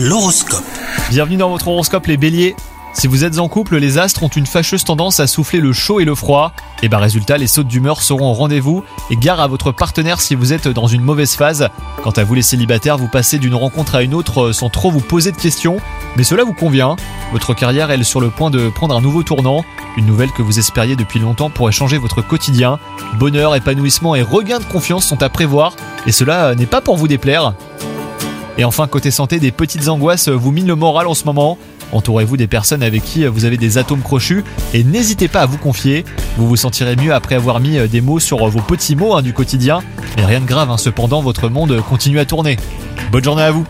L'horoscope. Bienvenue dans votre horoscope les béliers. Si vous êtes en couple, les astres ont une fâcheuse tendance à souffler le chaud et le froid. Et bah résultat, les sautes d'humeur seront au rendez-vous. Et gare à votre partenaire si vous êtes dans une mauvaise phase. Quant à vous les célibataires, vous passez d'une rencontre à une autre sans trop vous poser de questions. Mais cela vous convient. Votre carrière est sur le point de prendre un nouveau tournant. Une nouvelle que vous espériez depuis longtemps pourrait changer votre quotidien. Bonheur, épanouissement et regain de confiance sont à prévoir. Et cela n'est pas pour vous déplaire. Et enfin, côté santé, des petites angoisses vous minent le moral en ce moment. Entourez-vous des personnes avec qui vous avez des atomes crochus et n'hésitez pas à vous confier. Vous vous sentirez mieux après avoir mis des mots sur vos petits mots hein, du quotidien. Mais rien de grave, hein, cependant, votre monde continue à tourner. Bonne journée à vous